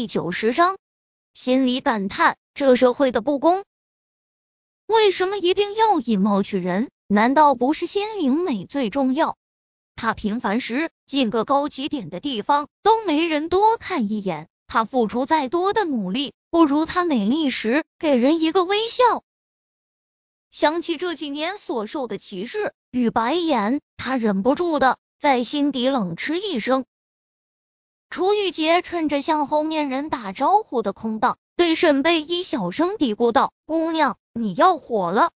第九十章，心里感叹这社会的不公。为什么一定要以貌取人？难道不是心灵美最重要？他平凡时进个高级点的地方都没人多看一眼，他付出再多的努力，不如他美丽时给人一个微笑。想起这几年所受的歧视与白眼，他忍不住的在心底冷嗤一声。楚雨洁趁着向后面人打招呼的空档，对沈贝依小声嘀咕道：“姑娘，你要火了。”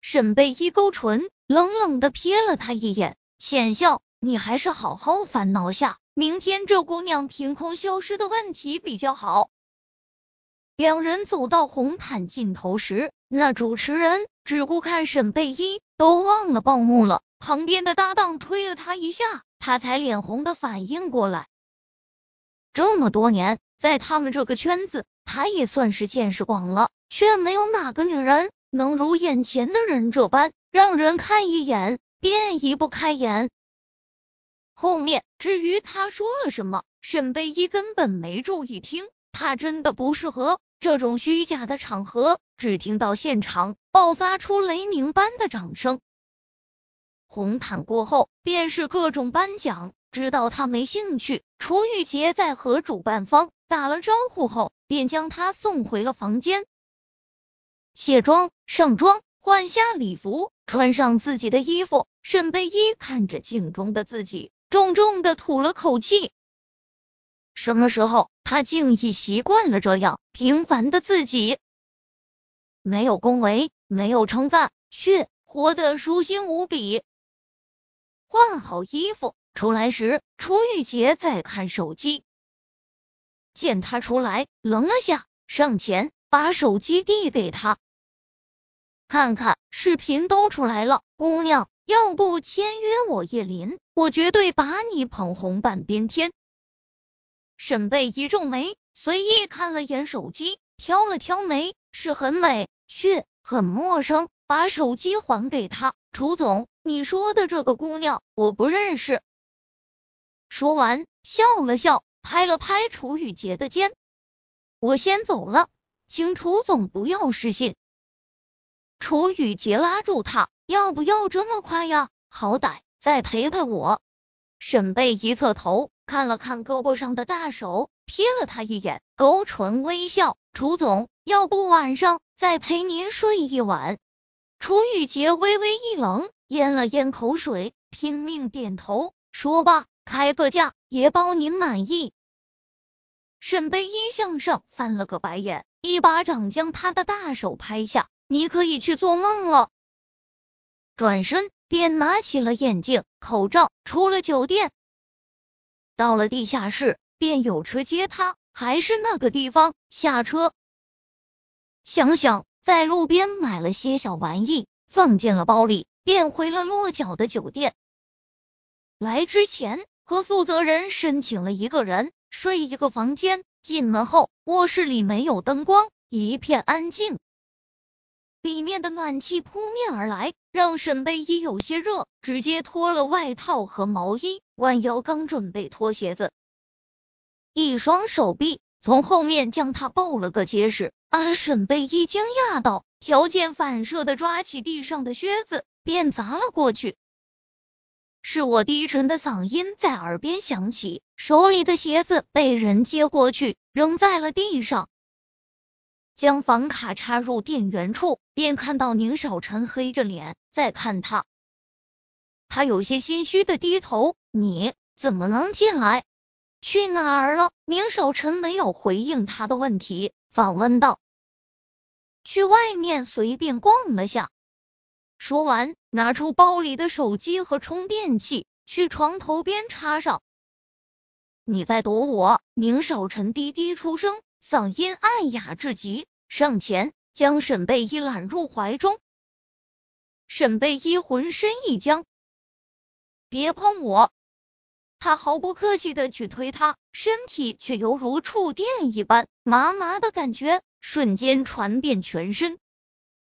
沈贝依勾唇，冷冷的瞥了他一眼，浅笑：“你还是好好烦恼下，明天这姑娘凭空消失的问题比较好。”两人走到红毯尽头时，那主持人只顾看沈贝依，都忘了报幕了。旁边的搭档推了他一下。他才脸红的反应过来，这么多年在他们这个圈子，他也算是见识广了，却没有哪个女人能如眼前的人这般，让人看一眼便移不开眼。后面至于他说了什么，沈贝依根本没注意听，他真的不适合这种虚假的场合，只听到现场爆发出雷鸣般的掌声。红毯过后，便是各种颁奖。知道他没兴趣，楚雨洁在和主办方打了招呼后，便将他送回了房间。卸妆、上妆、换下礼服，穿上自己的衣服。沈贝依看着镜中的自己，重重的吐了口气。什么时候，他竟已习惯了这样平凡的自己？没有恭维，没有称赞，却活得舒心无比。换好衣服出来时，楚玉洁在看手机，见他出来，愣了下，上前把手机递给他，看看视频都出来了，姑娘，要不签约我叶林，我绝对把你捧红半边天。沈贝一皱眉，随意看了眼手机，挑了挑眉，是很美，却很陌生，把手机还给他，楚总。你说的这个姑娘，我不认识。说完，笑了笑，拍了拍楚雨洁的肩：“我先走了，请楚总不要失信。”楚雨洁拉住他：“要不要这么快呀？好歹再陪陪我。”沈贝一侧头，看了看胳膊上的大手，瞥了他一眼，勾唇微笑：“楚总，要不晚上再陪您睡一晚？”楚雨洁微微一冷。咽了咽口水，拼命点头，说吧，开个价也包您满意。沈贝一向上翻了个白眼，一巴掌将他的大手拍下。你可以去做梦了。转身便拿起了眼镜、口罩，出了酒店。到了地下室，便有车接他，还是那个地方。下车，想想在路边买了些小玩意，放进了包里。便回了落脚的酒店。来之前和负责人申请了一个人睡一个房间。进门后，卧室里没有灯光，一片安静。里面的暖气扑面而来，让沈贝依有些热，直接脱了外套和毛衣，弯腰刚准备脱鞋子，一双手臂从后面将他抱了个结实。啊！沈贝依惊讶道，条件反射的抓起地上的靴子。便砸了过去，是我低沉的嗓音在耳边响起，手里的鞋子被人接过去，扔在了地上。将房卡插入电源处，便看到宁少臣黑着脸在看他，他有些心虚的低头：“你怎么能进来？去哪儿了？”宁少臣没有回应他的问题，反问道：“去外面随便逛了下。”说完，拿出包里的手机和充电器，去床头边插上。你在躲我？宁少臣低低出声，嗓音暗哑至极，上前将沈贝依揽入怀中。沈贝依浑身一僵，别碰我！他毫不客气的去推他，身体却犹如触电一般，麻麻的感觉瞬间传遍全身。